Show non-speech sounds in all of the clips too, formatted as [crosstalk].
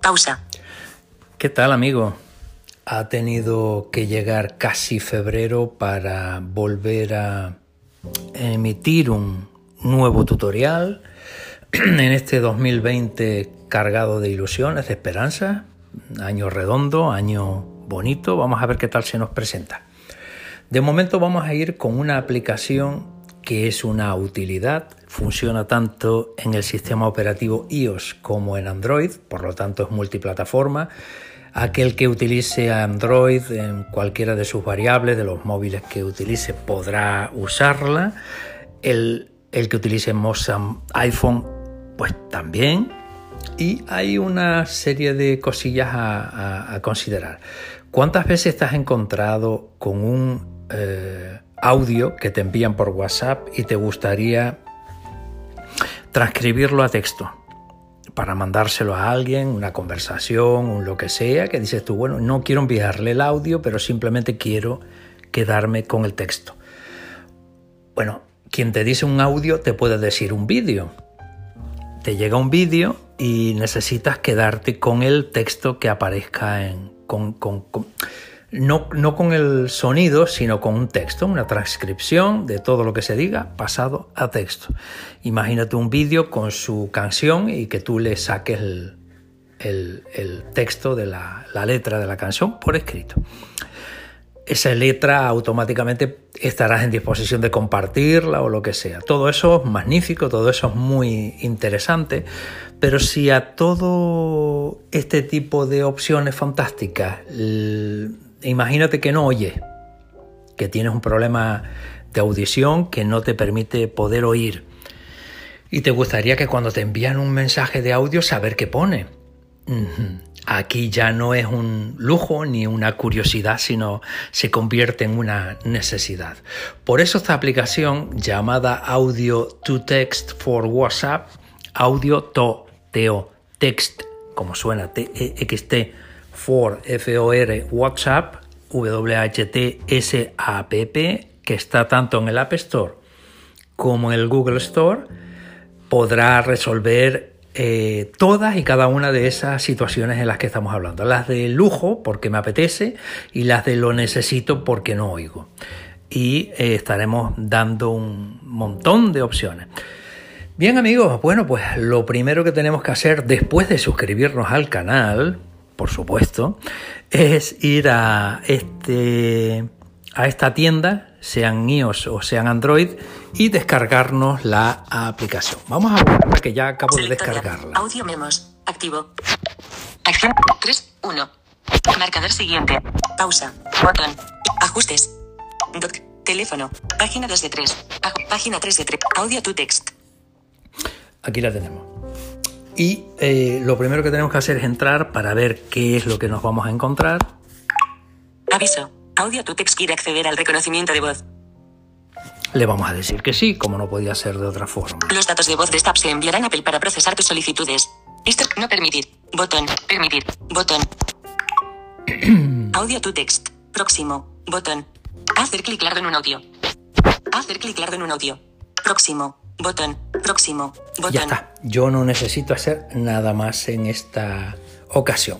Pausa. ¿Qué tal, amigo? Ha tenido que llegar casi febrero para volver a emitir un nuevo tutorial en este 2020 cargado de ilusiones, de esperanza, año redondo, año bonito. Vamos a ver qué tal se nos presenta. De momento vamos a ir con una aplicación que es una utilidad, funciona tanto en el sistema operativo iOS como en Android, por lo tanto es multiplataforma. Aquel que utilice Android en cualquiera de sus variables, de los móviles que utilice, podrá usarla. El, que utilice Mozam iPhone, pues también. Y hay una serie de cosillas a, considerar. ¿Cuántas veces te has encontrado con un eh, audio que te envían por WhatsApp y te gustaría transcribirlo a texto para mandárselo a alguien, una conversación, un lo que sea, que dices tú, bueno, no quiero enviarle el audio, pero simplemente quiero quedarme con el texto. Bueno, quien te dice un audio te puede decir un vídeo. Te llega un vídeo y necesitas quedarte con el texto que aparezca en... con, no, con el sonido, sino con un texto, una transcripción de todo lo que se diga pasado a texto. Imagínate un vídeo con su canción y que tú le saques el, texto de la, la, letra de la canción por escrito. Esa letra automáticamente estarás en disposición de compartirla o lo que sea. Todo eso es magnífico, todo eso es muy interesante, pero si a todo este tipo de opciones fantásticas imagínate que no oyes, que tienes un problema de audición que no te permite poder oír. Y te gustaría que cuando te envían un mensaje de audio saber qué pone. Aquí ya no es un lujo ni una curiosidad, sino se convierte en una necesidad. Por eso esta aplicación llamada Audio to Text for WhatsApp, Audio to, Text, como suena, T-E-X-T, for FOR WhatsApp, WHTSAPP, que está tanto en el App Store como en el Google Store, podrá resolver eh, todas y cada una de esas situaciones en las que estamos hablando. Las de lujo porque me apetece y las de lo necesito porque no oigo. Y eh, estaremos dando un montón de opciones. Bien amigos, bueno pues lo primero que tenemos que hacer después de suscribirnos al canal, por supuesto, es ir a, este, a esta tienda, sean iOS o sean Android, y descargarnos la aplicación. Vamos a ver que ya acabo de descargarla. Audio memos. Activo. Acción 3, 1. Marcador siguiente. Pausa. Botón. Ajustes. Doc. Teléfono. Página 2 de 3. Página 3 de 3. Audio to text. Aquí la tenemos. Y eh, lo primero que tenemos que hacer es entrar para ver qué es lo que nos vamos a encontrar. Aviso. Audio Tutex quiere acceder al reconocimiento de voz. Le vamos a decir que sí, como no podía ser de otra forma. Los datos de voz de esta se enviarán a Apple para procesar tus solicitudes. Esto no permitir. Botón. Permitir. Botón. [clears throat] audio to text. Próximo. Botón. Hacer clic largo en un audio. Hacer clic largo en un audio. Próximo. Botón. Próximo. Botón. Ya está. Yo no necesito hacer nada más en esta ocasión.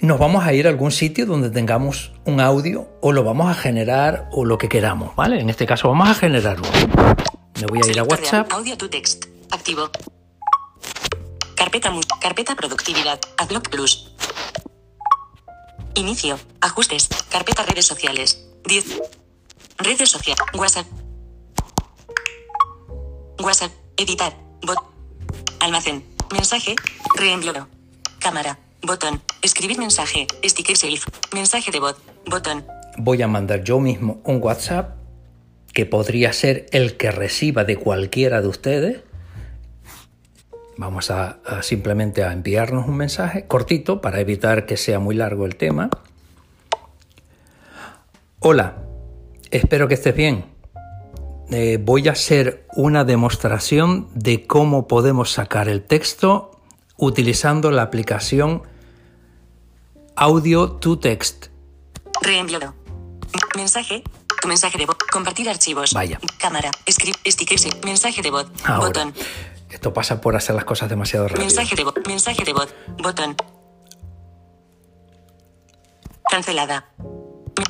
Nos vamos a ir a algún sitio donde tengamos un audio o lo vamos a generar o lo que queramos, ¿vale? En este caso vamos a generar uno. Me voy a ir a WhatsApp. Audio to text. Activo. Carpeta, carpeta productividad. Adblock Plus. Inicio. Ajustes. Carpeta redes sociales. 10. Redes sociales. WhatsApp. WhatsApp. Editar. Bot. Almacén. Mensaje. Reenvío. Cámara. Botón. Escribir mensaje. Sticker safe. Mensaje de voz. Botón. Voy a mandar yo mismo un WhatsApp que podría ser el que reciba de cualquiera de ustedes. Vamos a, a, simplemente a enviarnos un mensaje cortito para evitar que sea muy largo el tema. Hola, espero que estés bien. Eh, voy a hacer una demostración de cómo podemos sacar el texto utilizando la aplicación Audio to Text. Reenviado. Mensaje. Tu mensaje de voz. Compartir archivos. Vaya. Cámara. Escribir. Stickers. Mensaje de voz. Botón. Esto pasa por hacer las cosas demasiado rápido. Mensaje de voz. Mensaje de voz. Botón. Cancelada.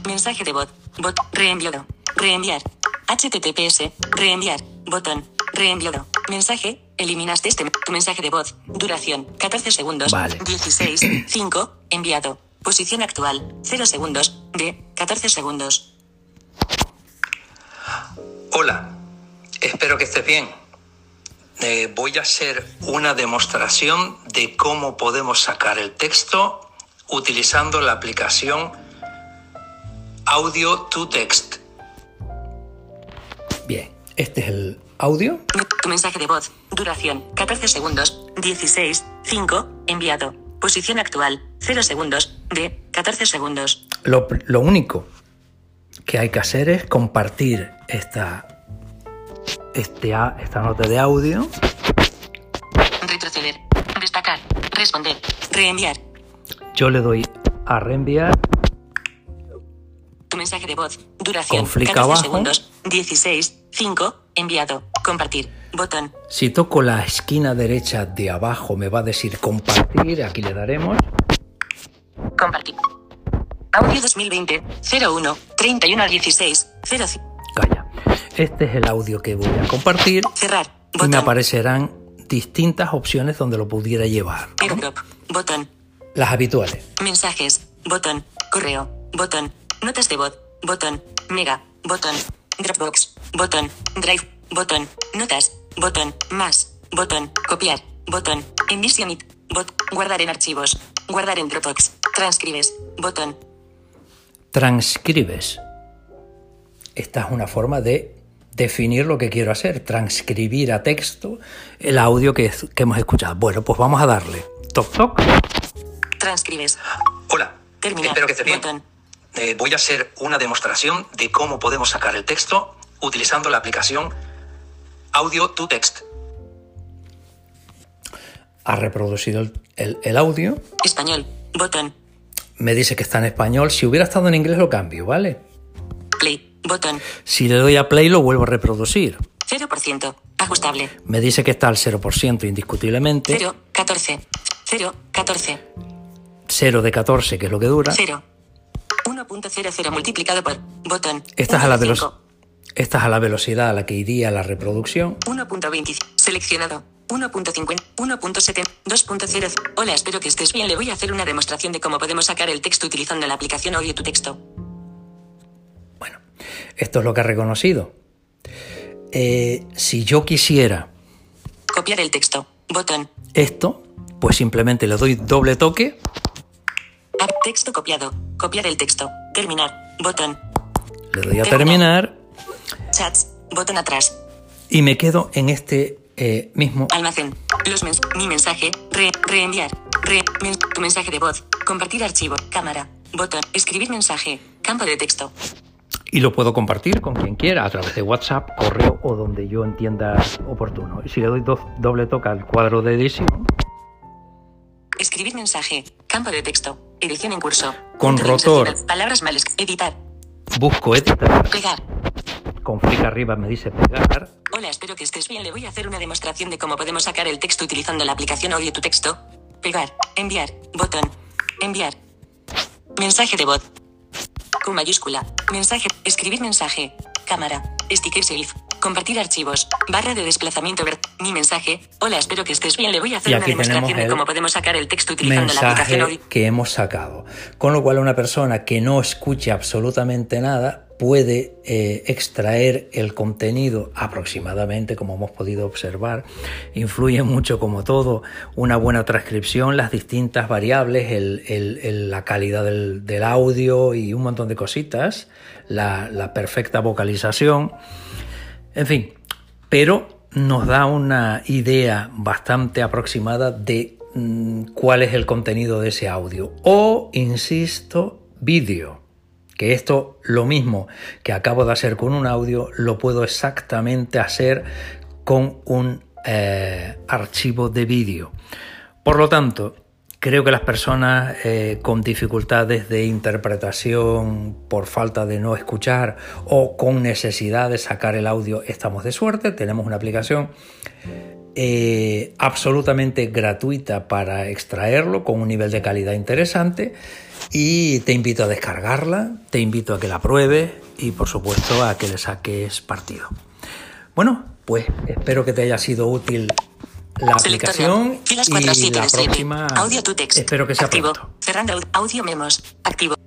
Mensaje de voz. Bot. Reenviado. Reenviar. HTTPS. Reenviar. Botón. Reenviado. Mensaje. Eliminaste este. Mensaje de voz. Duración. 14 segundos. Vale. 16. 5. [clears throat] Enviado. Posición actual. 0 segundos. De. 14 segundos. Hola, espero que estés bien. Eh, voy a hacer una demostración de cómo podemos sacar el texto utilizando la aplicación Audio to Text. Bien, este es el audio. Tu mensaje de voz. Duración. 14 segundos. 16. 5. Enviado. Posición actual. 0 segundos. De. 14 segundos. Lo, lo único que hay que hacer es compartir esta, este, a- esta nota de audio Retroceder. Destacar. Responder. Reenviar. Yo le doy a reenviar, mensaje de voz. Duración. Con flick 14 abajo. segundos. 16. 5. Enviado. Compartir. Botón. si toco la esquina derecha de abajo me va a decir compartir, aquí le daremos. Compartir. Audio 2020. 01. 31 al 16. 0. Calla. Este es el audio que voy a compartir Cerrar. y me Botón. aparecerán distintas opciones donde lo pudiera llevar. Airdrop. Botón. Las habituales. Mensajes. Botón. Correo. Botón. Notas de voz. Botón. Mega. Botón. Dropbox. Botón. Drive. Botón. Notas. Botón. Más. Botón. Copiar. Botón. Envision it. Bot. Guardar en archivos. Guardar en Dropbox. Transcribes. Botón. Transcribes. Esta es una forma de definir lo que quiero hacer, transcribir a texto el audio que, que hemos escuchado. Bueno, pues vamos a darle. Toc, toc. Transcribes. Hola, Terminar. espero que estés bien. Botón. Eh, voy a hacer una demostración de cómo podemos sacar el texto utilizando la aplicación Audio to Text. Ha reproducido el, el- el audio. Español. Botón. Me dice que está en español. Si hubiera estado en inglés lo cambio, ¿vale? Play. Botón. Si le doy a play lo vuelvo a reproducir. 0%. Ajustable. Me dice que está al 0% indiscutiblemente. 0. 14. 0. 14. 0 de 14, que es lo que dura. 0. 1.00 multiplicado por. Botón. Esta es, a la 1,5. velocidad, esta es a la velocidad a la que iría la reproducción. 1.20. Seleccionado. 1.50. 1.7. 2.0. Hola, espero que estés bien. Le voy a hacer una demostración de cómo podemos sacar el texto utilizando la aplicación Audio tu texto. Bueno, esto es lo que ha reconocido. Eh, si yo quisiera Copiar el texto. Botón. esto, pues simplemente le doy doble toque, texto copiado. Copiar el texto. Terminar. Botón. le doy a terminar Chats. Botón atrás. y me quedo en este eh, mismo. Almacén. Los mens mi mensaje. Re reenviar. Re men- tu mensaje de voz. Compartir archivo. Cámara. Botón. Escribir mensaje. Campo de texto. Y lo puedo compartir con quien quiera a través de WhatsApp, correo o donde yo entienda oportuno. Y si le doy do- doble toque al cuadro de edición, Escribir mensaje. Campo de texto. Edición en curso. Con rotor. Palabras mal escritas. Editar. busco editar, Pegar. con flick arriba me dice pegar, Hola, espero que estés bien. Le voy a hacer una demostración de cómo podemos sacar el texto utilizando la aplicación Audio tu texto. Pegar. Enviar. Botón. Enviar. Mensaje de voz. Con mayúscula. Mensaje. Escribir mensaje. Cámara. Sticker safe. Compartir archivos. Barra de desplazamiento. Mi mensaje. Hola, espero que estés bien. Le voy a hacer una demostración de cómo podemos sacar el texto utilizando la aplicación mensaje que hemos sacado. Con lo cual una persona que no escuche absolutamente nada puede eh, extraer el contenido aproximadamente, como hemos podido observar. Influye mucho, como todo, una buena transcripción, las distintas variables, el- el- el- la calidad del, del audio y un montón de cositas, la, la perfecta vocalización. En fin, pero nos da una idea bastante aproximada de mm, cuál es el contenido de ese audio. O, insisto, vídeo. Que esto, lo mismo que acabo de hacer con un audio, lo puedo exactamente hacer con un eh, archivo de vídeo. Por lo tanto, creo que las personas eh, con dificultades de interpretación por falta de no escuchar o con necesidad de sacar el audio estamos de suerte. Tenemos una aplicación eh, absolutamente gratuita para extraerlo con un nivel de calidad interesante y te invito a descargarla, te invito a que la pruebes y por supuesto a que le saques partido. Bueno, pues espero que te haya sido útil la aplicación y la próxima. Audio to text. espero que sea activo. pronto. cerrando. Audio memos. Activo